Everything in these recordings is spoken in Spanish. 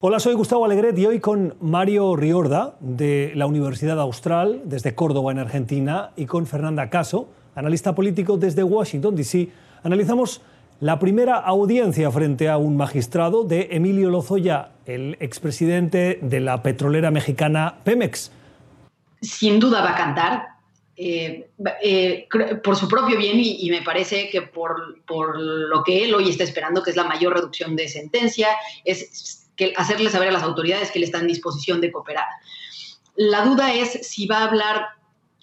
Hola, soy Gustavo Alegret y hoy con Mario Riorda de la Universidad Austral desde Córdoba en Argentina y con Fernanda Caso, analista político desde Washington, D.C. Analizamos la primera audiencia frente a un magistrado de Emilio Lozoya, el expresidente de la petrolera mexicana Pemex. Sin duda va a cantar, eh, eh, por su propio bien y, me parece que por, por, lo que él hoy está esperando, que es la mayor reducción de sentencia, es que hacerle saber a las autoridades que él está en disposición de cooperar. La duda es si va a hablar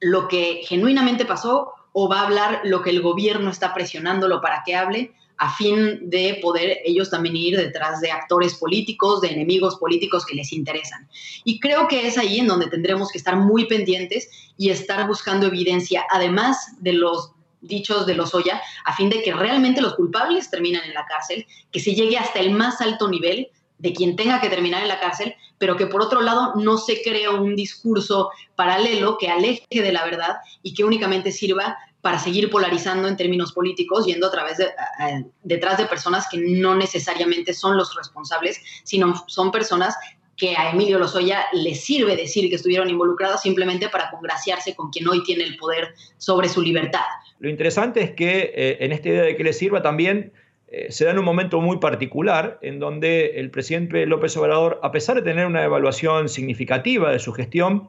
lo que genuinamente pasó o va a hablar lo que el gobierno está presionándolo para que hable a fin de poder ellos también ir detrás de actores políticos, de enemigos políticos que les interesan. Y creo que es ahí en donde tendremos que estar muy pendientes y estar buscando evidencia, además de los dichos de los Oya, a fin de que realmente los culpables terminan en la cárcel, que se llegue hasta el más alto nivel de quien tenga que terminar en la cárcel, pero que por otro lado no se crea un discurso paralelo que aleje de la verdad y que únicamente sirva para seguir polarizando en términos políticos, yendo a través de, detrás de personas que no necesariamente son los responsables, sino son personas que a Emilio Lozoya le sirve decir que estuvieron involucradas simplemente para congraciarse con quien hoy tiene el poder sobre su libertad. Lo interesante es que eh, en esta idea de que le sirva también eh, se da en un momento muy particular en donde el presidente López Obrador, a pesar de tener una evaluación significativa de su gestión,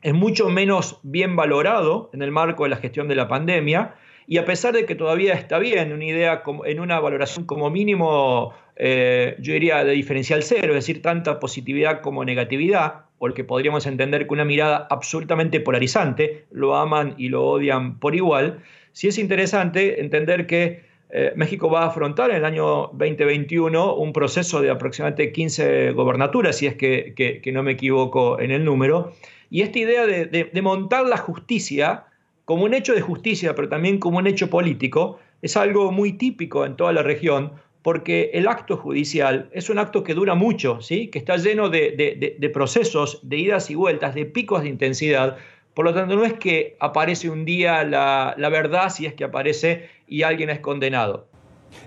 es mucho menos bien valorado en el marco de la gestión de la pandemia y a pesar de que todavía está bien, una idea en una valoración como mínimo, eh, yo diría de diferencial cero, es decir, tanta positividad como negatividad, porque podríamos entender que una mirada absolutamente polarizante, lo aman y lo odian por igual, sí es interesante entender que eh, México va a afrontar en el año 2021 un proceso de aproximadamente 15 gobernaturas, si es que, no me equivoco en el número, y esta idea de, montar la justicia como un hecho de justicia, pero también como un hecho político, es algo muy típico en toda la región, porque el acto judicial es un acto que dura mucho, ¿sí? que está lleno de, de procesos, de idas y vueltas, de picos de intensidad, por lo tanto, no es que aparece un día la, verdad, si es que aparece y alguien es condenado.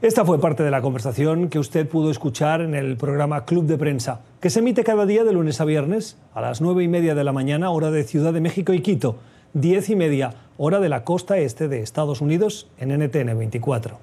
Esta fue parte de la conversación que usted pudo escuchar en el programa Club de Prensa, que se emite cada día de lunes a viernes a las nueve y media de la mañana, hora de Ciudad de México y Quito, diez y media, hora de la costa este de Estados Unidos, en NTN 24.